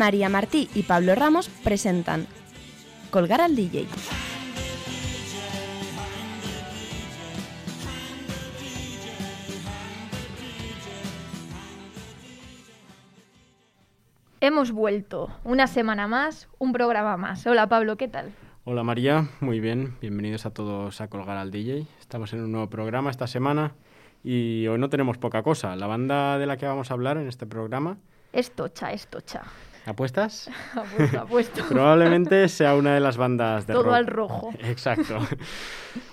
María Martí y Pablo Ramos presentan Colgar al DJ. Hemos vuelto. Una semana más, un programa más. Hola Pablo, ¿qué tal? Hola María, muy bien. Bienvenidos a todos a Colgar al DJ. Estamos en un nuevo programa esta semana y hoy no tenemos poca cosa. La banda de la que vamos a hablar en este programa... Es tocha, es tocha. ¿Apuestas? apuesto, apuesto. Probablemente sea una de las bandas de Todo rock. al rojo. Exacto.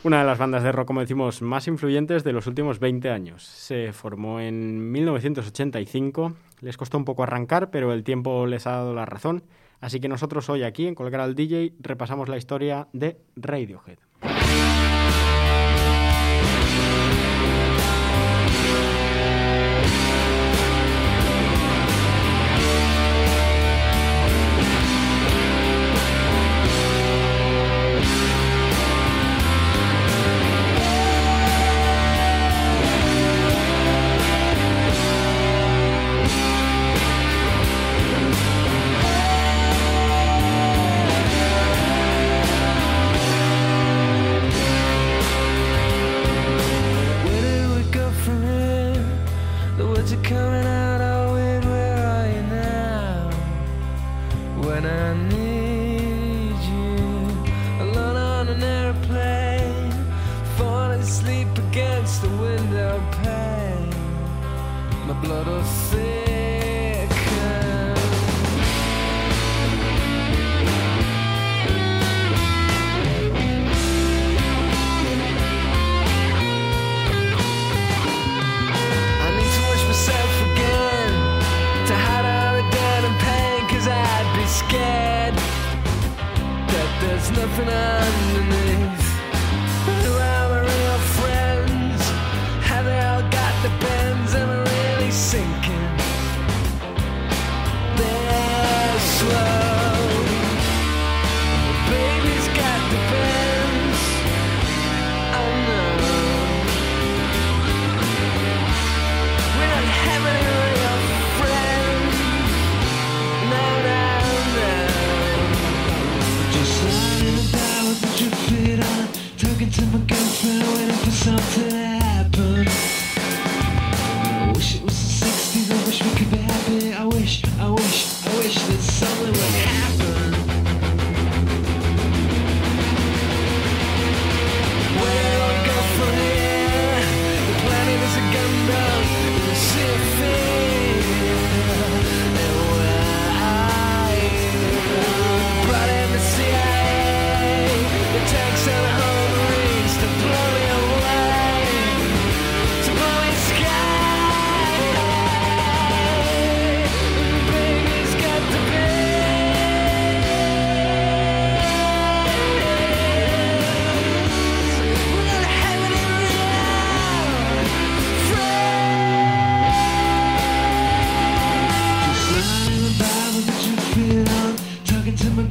una de las bandas de rock, como decimos, más influyentes de los últimos 20 años. Se formó en 1985. Les costó un poco arrancar, pero el tiempo les ha dado la razón. Así que nosotros hoy aquí, en Colgar al DJ, repasamos la historia de Radiohead.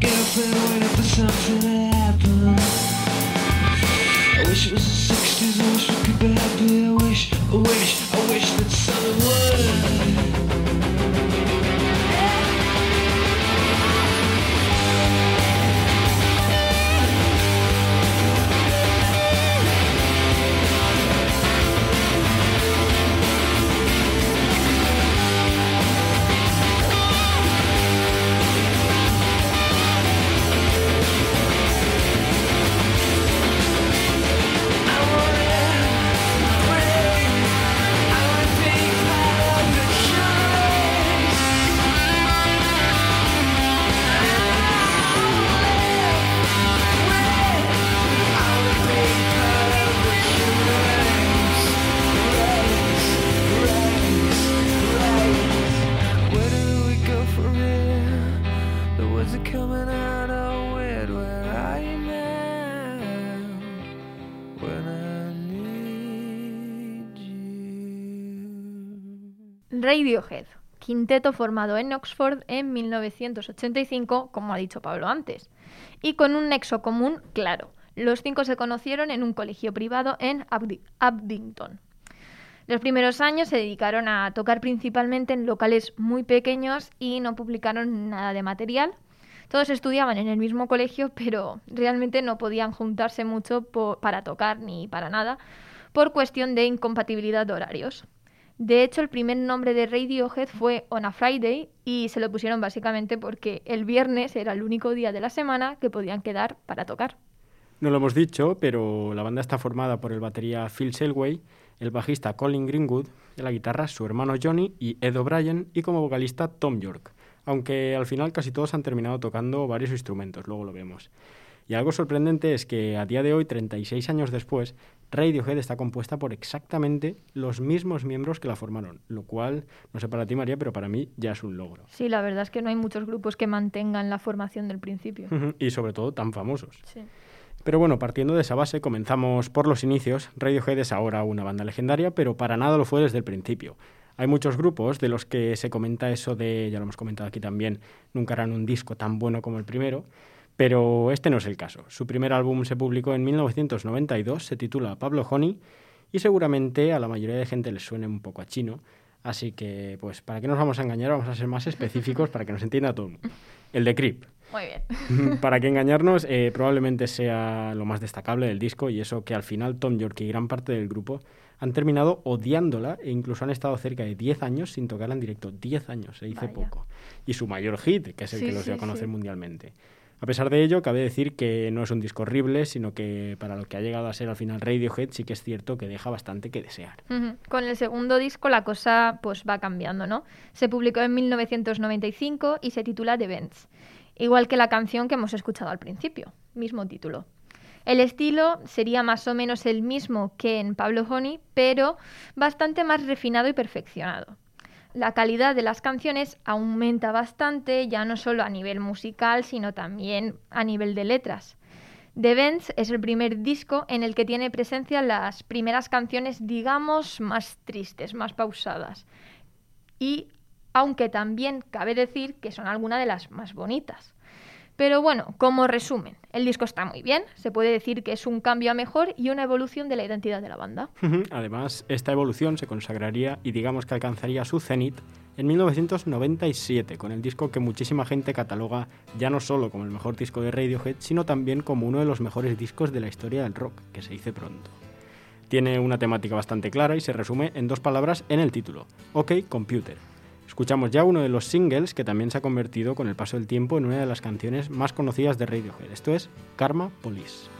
To my waiting for something to happen. I wish it was the 60s, I wish we could be happy. I wish, I wish, I wish that something would. Radiohead, quinteto formado en Oxford en 1985, como ha dicho Pablo antes, y con un nexo común claro. Los cinco se conocieron en un colegio privado en Abdi- Abington. Los primeros años se dedicaron a tocar principalmente en locales muy pequeños y no publicaron nada de material. Todos estudiaban en el mismo colegio, pero realmente no podían juntarse mucho para tocar ni para nada por cuestión de incompatibilidad de horarios. De hecho, el primer nombre de Radiohead fue On a Friday y se lo pusieron básicamente porque el viernes era el único día de la semana que podían quedar para tocar. No lo hemos dicho, pero la banda está formada por el batería Phil Selway, el bajista Colin Greenwood, en la guitarra su hermano Johnny y Ed O'Brien y como vocalista Tom York, aunque al final casi todos han terminado tocando varios instrumentos, luego lo vemos. Y algo sorprendente es que a día de hoy, 36 años después, Radiohead está compuesta por exactamente los mismos miembros que la formaron, lo cual, no sé para ti María, pero para mí ya es un logro. Sí, la verdad es que no hay muchos grupos que mantengan la formación del principio. y sobre todo tan famosos. Sí. Pero bueno, partiendo de esa base, comenzamos por los inicios. Radiohead es ahora una banda legendaria, pero para nada lo fue desde el principio. Hay muchos grupos de los que se comenta eso de, ya lo hemos comentado aquí también, nunca harán un disco tan bueno como el primero, pero este no es el caso. Su primer álbum se publicó en 1992, se titula Pablo Honey y seguramente a la mayoría de gente les suene un poco a chino, así que pues para qué nos vamos a engañar vamos a ser más específicos para que nos entienda todo el mundo. El de Creep. Muy bien. para que engañarnos, eh, probablemente sea lo más destacable del disco y eso que al final Tom York y gran parte del grupo han terminado odiándola e incluso han estado cerca de 10 años sin tocarla en directo. 10 años, se dice Vaya. poco. Y su mayor hit, que es el Sí, que los dio a conocer sí. mundialmente. A pesar de ello, cabe decir que no es un disco horrible, sino que para lo que ha llegado a ser al final Radiohead sí que es cierto que deja bastante que desear. Con el segundo disco la cosa pues va cambiando, ¿no? Se publicó en 1995 y se titula The Bends, igual que la canción que hemos escuchado al principio, mismo título. El estilo sería más o menos el mismo que en Pablo Honey, pero bastante más refinado y perfeccionado. La calidad de las canciones aumenta bastante, ya no solo a nivel musical, sino también a nivel de letras. The Bends es el primer disco en el que tiene presencia las primeras canciones, digamos, más tristes, más pausadas. Y aunque también cabe decir que son algunas de las más bonitas. Pero bueno, como resumen, el disco está muy bien, se puede decir que es un cambio a mejor y una evolución de la identidad de la banda. Además, esta evolución se consagraría y digamos que alcanzaría su cenit en 1997 con el disco que muchísima gente cataloga ya no solo como el mejor disco de Radiohead, sino también como uno de los mejores discos de la historia del rock, que se dice pronto. Tiene una temática bastante clara y se resume en dos palabras en el título, OK Computer. Escuchamos ya uno de los singles que también se ha convertido con el paso del tiempo en una de las canciones más conocidas de Radiohead. Esto es Karma Police.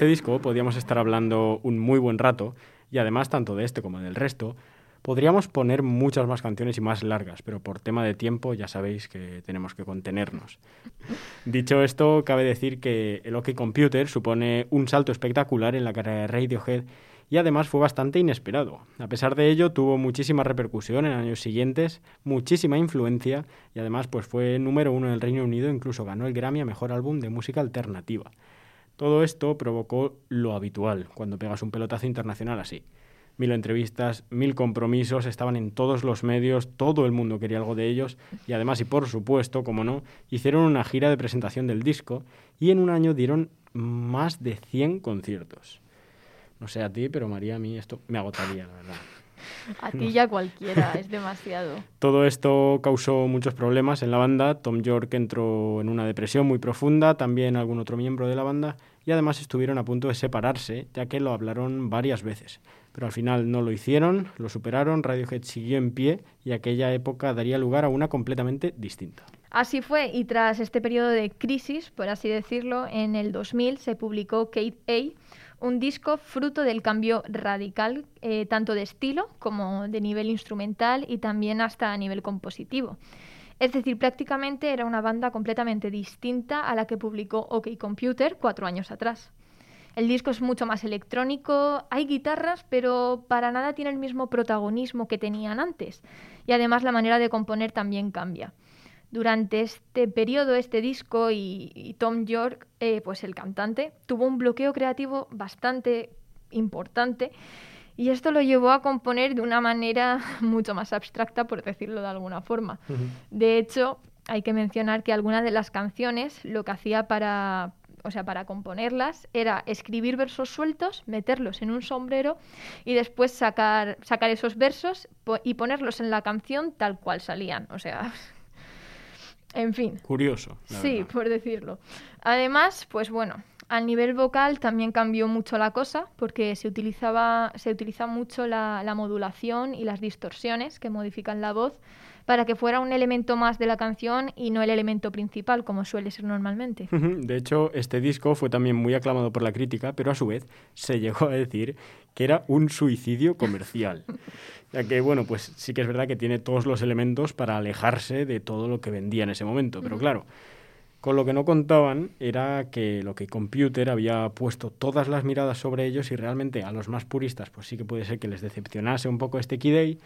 Este disco podríamos estar hablando un muy buen rato y además tanto de este como del resto podríamos poner muchas más canciones y más largas, pero por tema de tiempo ya sabéis que tenemos que contenernos. Dicho esto, cabe decir que el OK Computer supone un salto espectacular en la carrera de Radiohead y además fue bastante inesperado. A pesar de ello, tuvo muchísima repercusión en años siguientes, muchísima influencia y además pues fue número uno en el Reino Unido, incluso ganó el Grammy a Mejor Álbum de Música Alternativa. Todo esto provocó lo habitual cuando pegas un pelotazo internacional así. Mil entrevistas, mil compromisos, estaban en todos los medios, todo el mundo quería algo de ellos y además y por supuesto, como no, hicieron una gira de presentación del disco y en un año dieron más de 100 conciertos. No sé a ti, pero María, a mí esto me agotaría, la verdad. A ti ya cualquiera, es demasiado. Todo esto causó muchos problemas en la banda. Tom York entró en una depresión muy profunda, también algún otro miembro de la banda, y además estuvieron a punto de separarse, ya que lo hablaron varias veces. Pero al final no lo hicieron, lo superaron, Radiohead siguió en pie y aquella época daría lugar a una completamente distinta. Así fue, y tras este periodo de crisis, por así decirlo, en el 2000 se publicó Kate A, un disco fruto del cambio radical, eh, tanto de estilo como de nivel instrumental y también hasta a nivel compositivo. Es decir, prácticamente era una banda completamente distinta a la que publicó OK Computer cuatro años atrás. El disco es mucho más electrónico, hay guitarras, pero para nada tiene el mismo protagonismo que tenían antes. Y además la manera de componer también cambia. Durante este periodo, este disco y, y Tom York, eh, pues el cantante, tuvo un bloqueo creativo bastante importante y esto lo llevó a componer de una manera mucho más abstracta, por decirlo de alguna forma. De hecho, hay que mencionar que algunas de las canciones lo que hacía para, o sea, para componerlas era escribir versos sueltos, meterlos en un sombrero y después sacar, sacar esos versos po- y ponerlos en la canción tal cual salían. O sea, en fin. Curioso. Sí, verdad. por decirlo. Además, pues bueno, a nivel vocal también cambió mucho la cosa porque se utilizaba, se utiliza mucho la, la modulación y las distorsiones que modifican la voz para que fuera un elemento más de la canción y no el elemento principal como suele ser normalmente. De hecho, este disco fue también muy aclamado por la crítica, pero a su vez se llegó a decir que era un suicidio comercial. Ya que, bueno, pues sí que es verdad que tiene todos los elementos para alejarse de todo lo que vendía en ese momento. Pero claro, con lo que no contaban era que lo que Computer había puesto todas las miradas sobre ellos y realmente a los más puristas pues sí que puede ser que les decepcionase un poco este Day,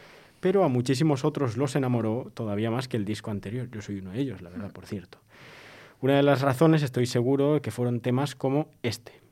pero a muchísimos otros los enamoró todavía más que el disco anterior. Yo soy uno de ellos, la verdad, por cierto. Una de las razones, estoy seguro, que fueron temas como este.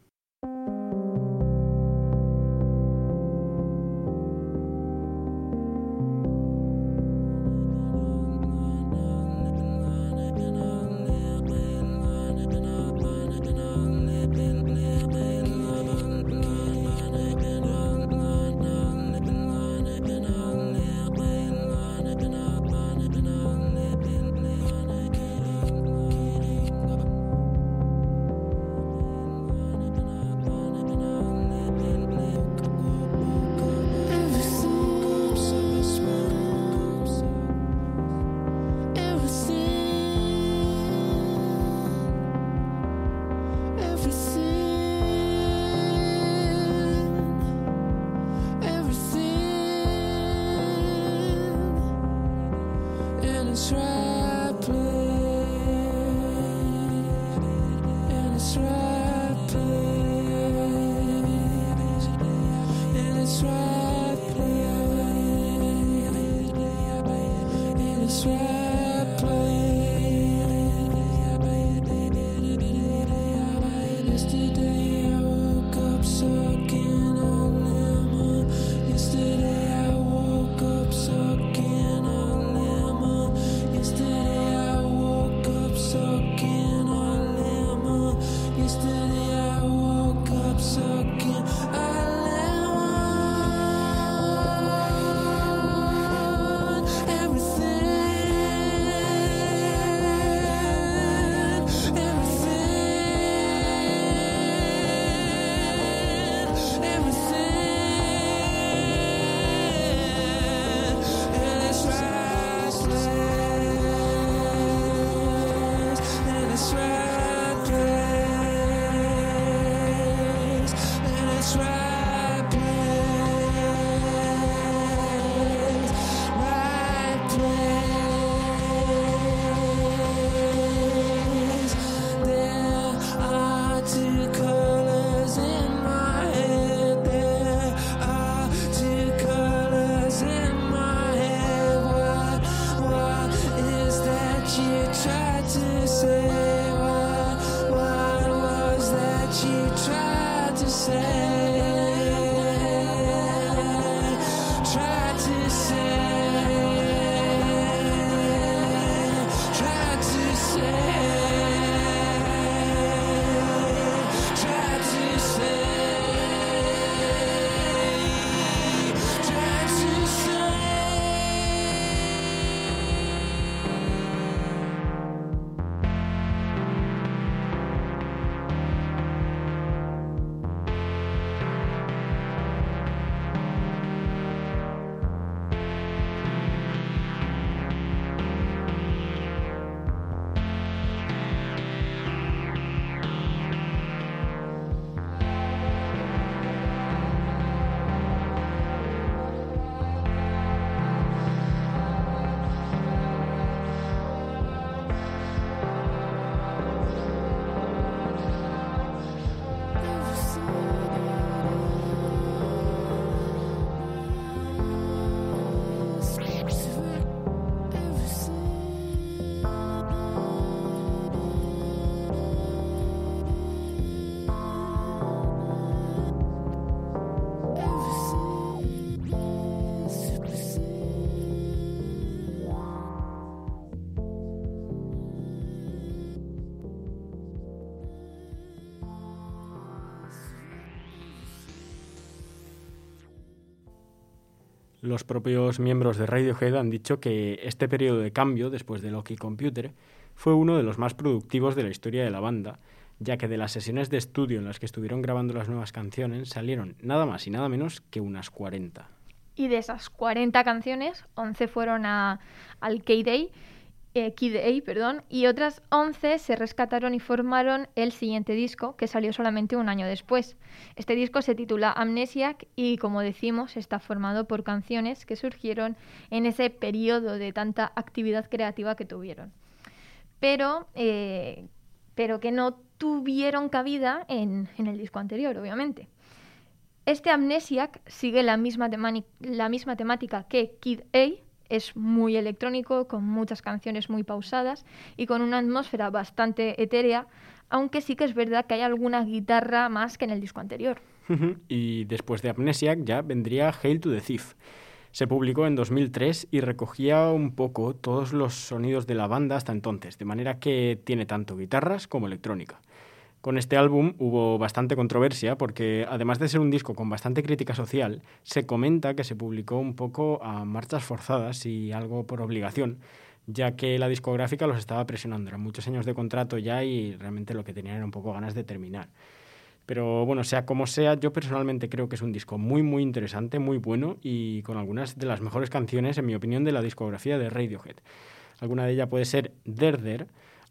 And Los propios miembros de Radiohead han dicho que este periodo de cambio, después de Loki Computer, fue uno de los más productivos de la historia de la banda, ya que de las sesiones de estudio en las que estuvieron grabando las nuevas canciones salieron nada más y nada menos que unas 40. Y de esas 40 canciones, 11 fueron a, al K-Day, eh, Kid A, perdón, y otras 11 se rescataron y formaron el siguiente disco, que salió solamente un año después. Este disco se titula Amnesiac y, como decimos, está formado por canciones que surgieron en ese periodo de tanta actividad creativa que tuvieron. Pero, eh, pero que no tuvieron cabida en, en el disco anterior, obviamente. Este Amnesiac sigue la misma, la misma temática que Kid A, es muy electrónico, con muchas canciones muy pausadas y con una atmósfera bastante etérea, aunque sí que es verdad que hay alguna guitarra más que en el disco anterior. y después de Amnesiac ya vendría Hail to the Thief. Se publicó en 2003 y recogía un poco todos los sonidos de la banda hasta entonces, de manera que tiene tanto guitarras como electrónica. Con este álbum hubo bastante controversia porque, además de ser un disco con bastante crítica social, se comenta que se publicó un poco a marchas forzadas y algo por obligación, ya que la discográfica los estaba presionando. Eran muchos años de contrato ya y realmente lo que tenían era un poco ganas de terminar. Pero bueno, sea como sea, yo personalmente creo que es un disco muy, muy interesante, muy bueno y con algunas de las mejores canciones, en mi opinión, de la discografía de Radiohead. Alguna de ellas puede ser Der Der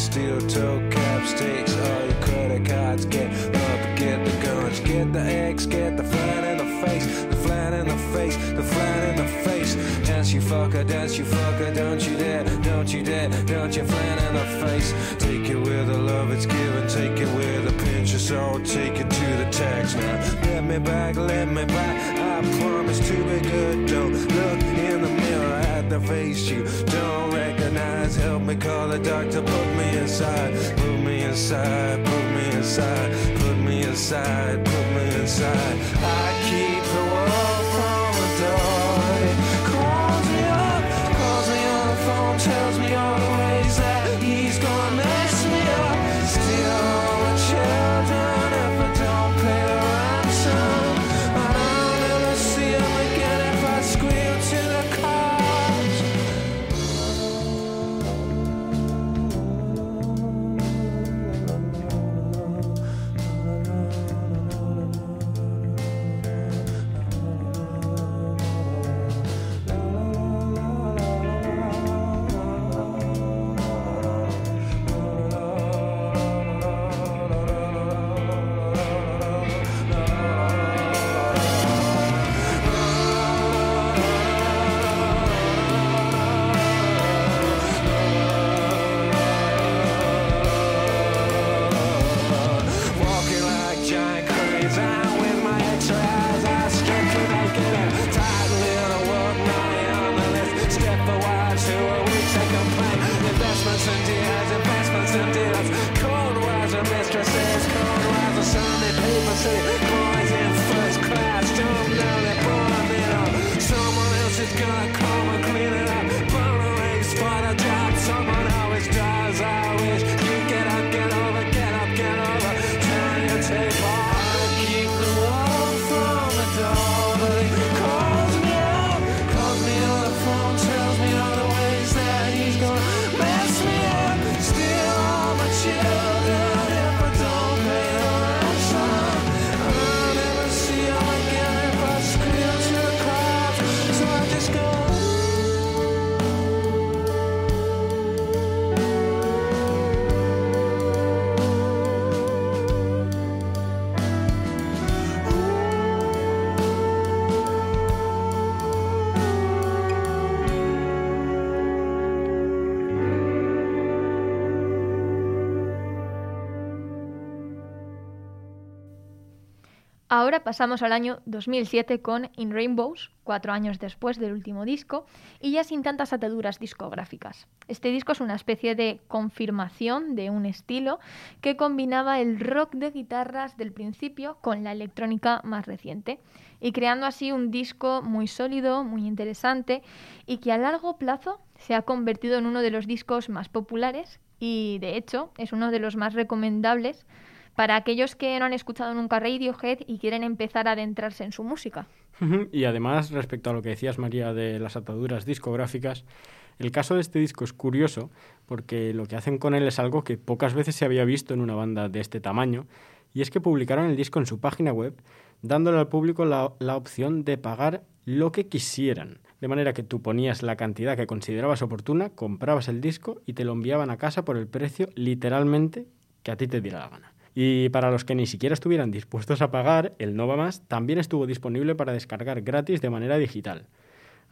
Steel toe caps, takes all your credit cards. Get up, get the guns, get the eggs, get the flat in the face, the flat in the face, the flat in the face. Dance you fucker, dance you fucker, don't you dare, don't you dare, don't you flat in the face. Take it with the love it's given, take it with a pinch is all, take it to the tax now. Let me back, let me back. I promise to be good. Don't look in the mirror the face you don't recognize. Help me call the doctor, put me inside, put me inside, put me inside, put me inside, put me inside. I keep the world Lord. Pasamos al año 2007 con In Rainbows, cuatro años después del último disco, y ya sin tantas ataduras discográficas. Este disco es una especie de confirmación de un estilo que combinaba el rock de guitarras del principio con la electrónica más reciente, y creando así un disco muy sólido, muy interesante, y que a largo plazo se ha convertido en uno de los discos más populares y, de hecho, es uno de los más recomendables para aquellos que no han escuchado nunca Radiohead y quieren empezar a adentrarse en su música. Y además, respecto a lo que decías, María, de las ataduras discográficas, el caso de este disco es curioso porque lo que hacen con él es algo que pocas veces se había visto en una banda de este tamaño, y es que publicaron el disco en su página web, dándole al público la, la opción de pagar lo que quisieran. De manera que tú ponías la cantidad que considerabas oportuna, comprabas el disco y te lo enviaban a casa por el precio literalmente que a ti te diera la gana. Y para los que ni siquiera estuvieran dispuestos a pagar, el Nova Más también estuvo disponible para descargar gratis de manera digital.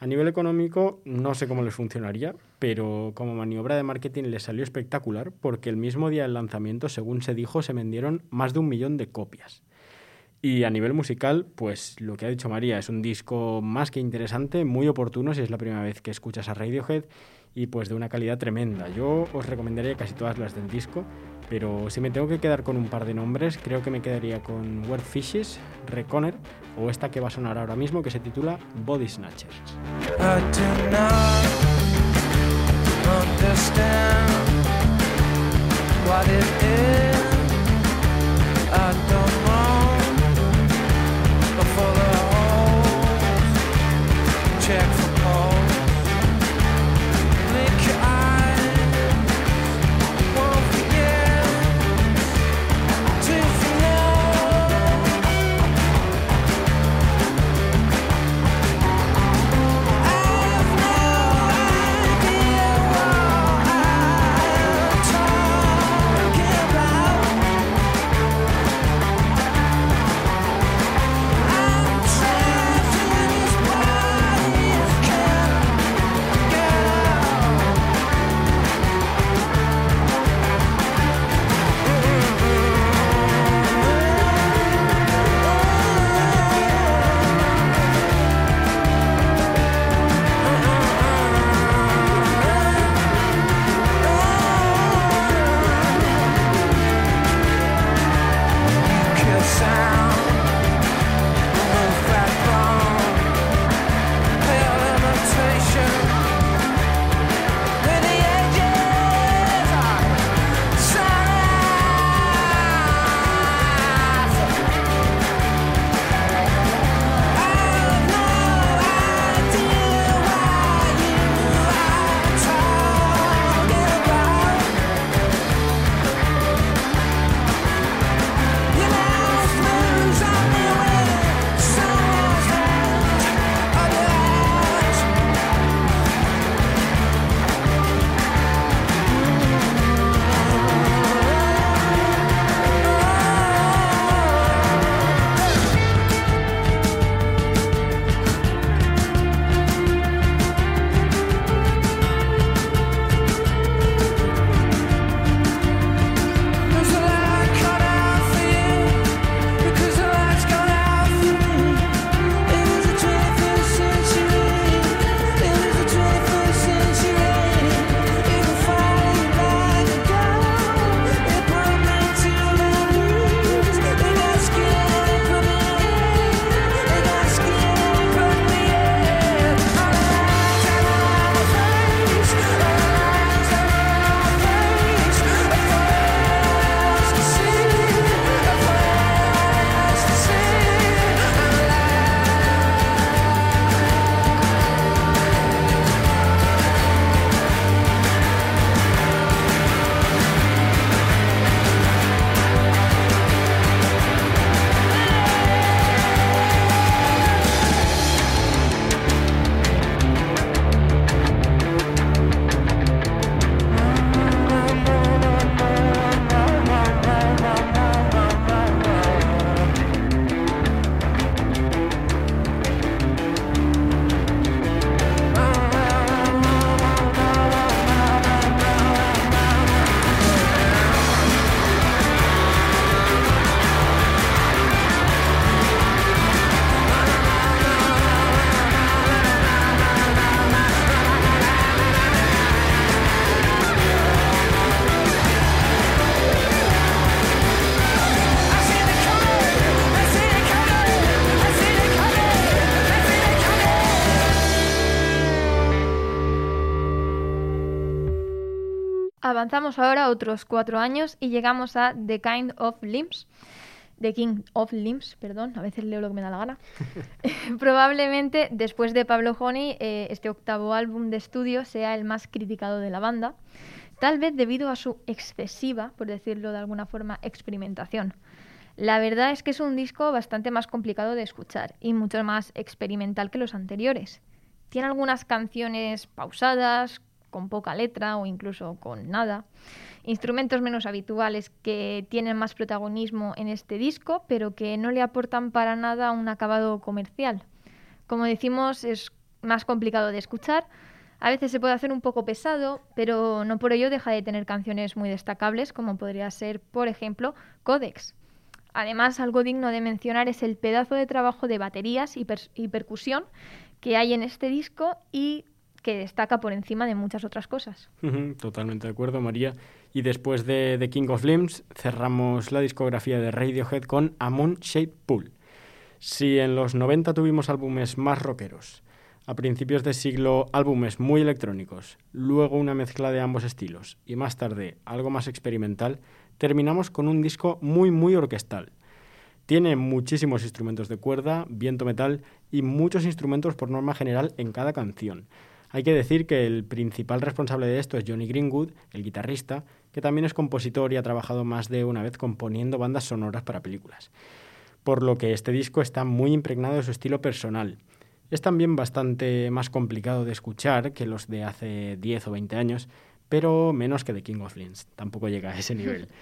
A nivel económico no sé cómo les funcionaría, pero como maniobra de marketing les salió espectacular porque el mismo día del lanzamiento, según se dijo, se vendieron más de un millón de copias. Y a nivel musical, pues lo que ha dicho María, es un disco más que interesante, muy oportuno si es la primera vez que escuchas a Radiohead y pues de una calidad tremenda. Yo os recomendaría casi todas las del disco, pero si me tengo que quedar con un par de nombres, creo que me quedaría con Word Fishes, Reconner o esta que va a sonar ahora mismo que se titula Body Snatchers. Check Avanzamos ahora otros cuatro años y llegamos a The Kind of Limbs. The King of Limbs, perdón, a veces leo lo que me da la gana. Probablemente después de Pablo Honey, eh, este octavo álbum de estudio sea el más criticado de la banda, tal vez debido a su excesiva, por decirlo de alguna forma, experimentación. La verdad es que es un disco bastante más complicado de escuchar y mucho más experimental que los anteriores. Tiene algunas canciones pausadas, con poca letra o incluso con nada. Instrumentos menos habituales que tienen más protagonismo en este disco, pero que no le aportan para nada un acabado comercial. Como decimos, es más complicado de escuchar. A veces se puede hacer un poco pesado, pero no por ello deja de tener canciones muy destacables, como podría ser, por ejemplo, Codex. Además, algo digno de mencionar es el pedazo de trabajo de baterías y, y percusión que hay en este disco y que destaca por encima de muchas otras cosas. Totalmente de acuerdo, María. Y después de The King of Limbs, cerramos la discografía de Radiohead con A Moon Shaped Pool. Si en los 90 tuvimos álbumes más rockeros, a principios de siglo álbumes muy electrónicos, luego una mezcla de ambos estilos y más tarde algo más experimental, terminamos con un disco muy muy orquestal. Tiene muchísimos instrumentos de cuerda, viento metal y muchos instrumentos por norma general en cada canción. Hay que decir que el principal responsable de esto es Johnny Greenwood, el guitarrista, que también es compositor y ha trabajado más de una vez componiendo bandas sonoras para películas. Por lo que este disco está muy impregnado de su estilo personal. Es también bastante más complicado de escuchar que los de hace 10 o 20 años, pero menos que The King of Limbs. Tampoco llega a ese nivel.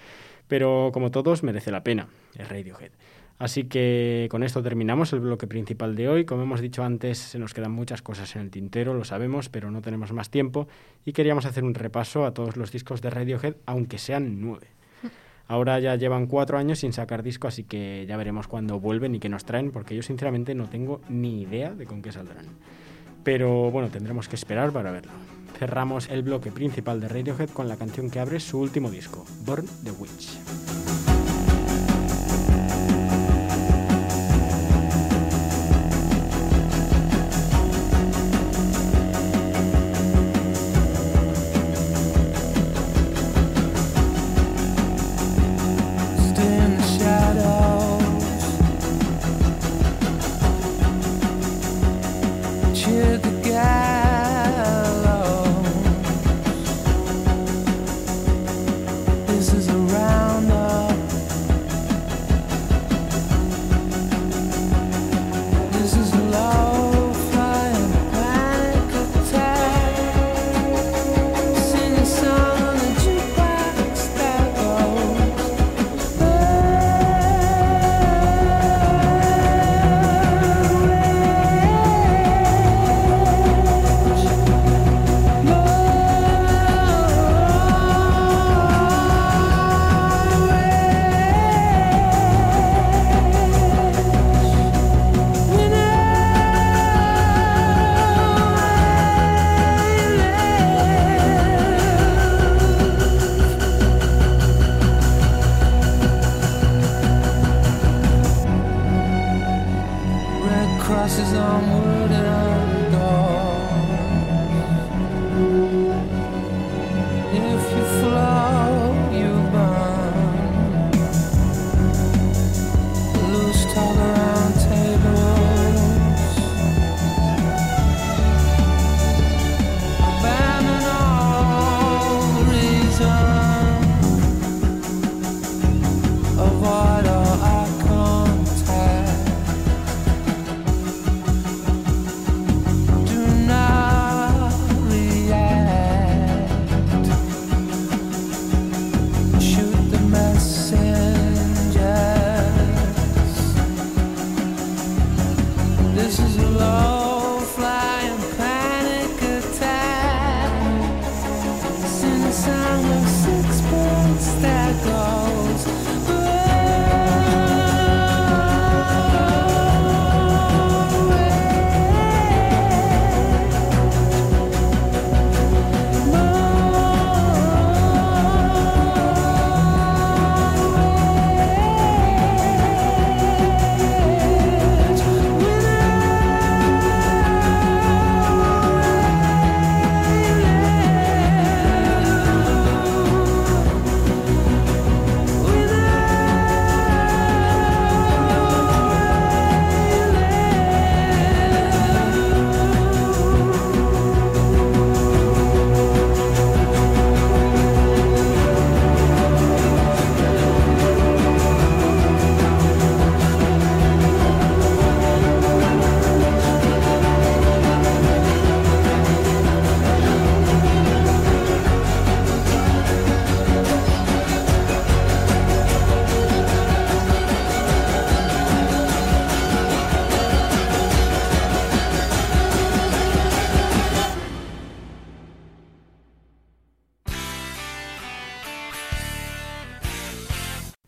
Pero como todos, merece la pena, es Radiohead. Así que con esto terminamos el bloque principal de hoy. Como hemos dicho antes, se nos quedan muchas cosas en el tintero, lo sabemos, pero no tenemos más tiempo y queríamos hacer un repaso a todos los discos de Radiohead, aunque sean nueve. Ahora ya llevan cuatro años sin sacar disco, así que ya veremos cuándo vuelven y qué nos traen, porque yo sinceramente no tengo ni idea de con qué saldrán. Pero bueno, tendremos que esperar para verlo. Cerramos el bloque principal de Radiohead con la canción que abre su último disco, Born the Witch. If you flow,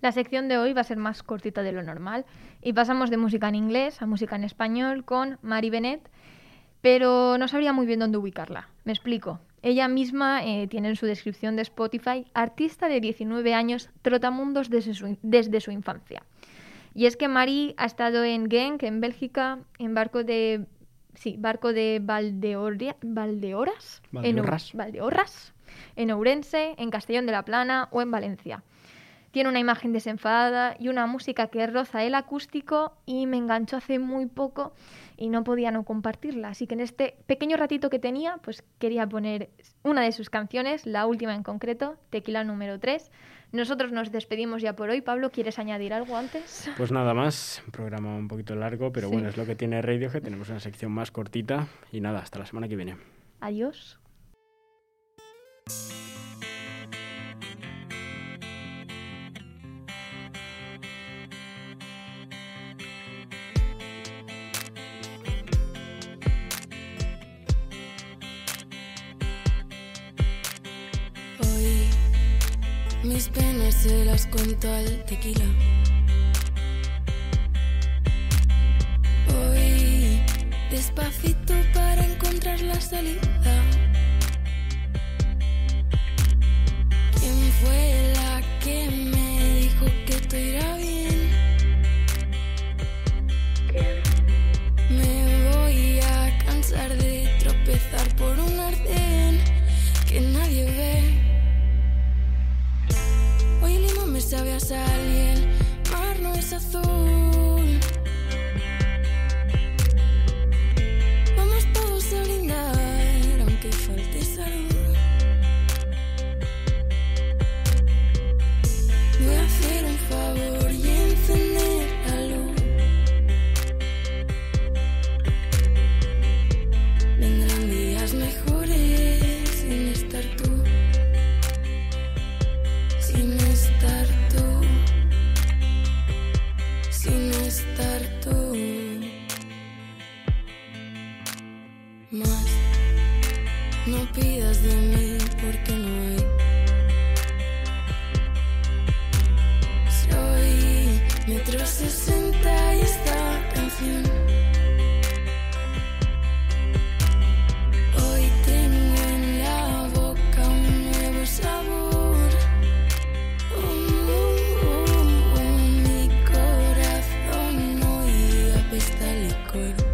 La sección de hoy va a ser más cortita de lo normal y pasamos de música en inglés a música en español con Mari Bennett, pero no sabría muy bien dónde ubicarla. Me explico. Ella misma eh, tiene en su descripción de Spotify artista de 19 años, trotamundos desde su, desde su infancia. Y es que Mari ha estado en Genk, en Bélgica, en barco de sí, barco de Valdeoria- Valdeoras, en Valdeorras. Valdeorras, en Ourense, en Castellón de la Plana o en Valencia. Tiene una imagen desenfadada y una música que roza el acústico y me enganchó hace muy poco y no podía no compartirla. Así que en este pequeño ratito que tenía, pues quería poner una de sus canciones, la última en concreto, Tequila número 3. Nosotros nos despedimos ya por hoy. Pablo, ¿quieres añadir algo antes? Pues nada más, un programa un poquito largo, pero Sí. bueno, es lo que tiene Radio, que tenemos una sección más cortita. Y nada, hasta la semana que viene. Adiós. Mis penas se las cuento al tequila. Voy despacito para encontrar la salida. ¿Quién fue la que me dijo que todo irá bien? good.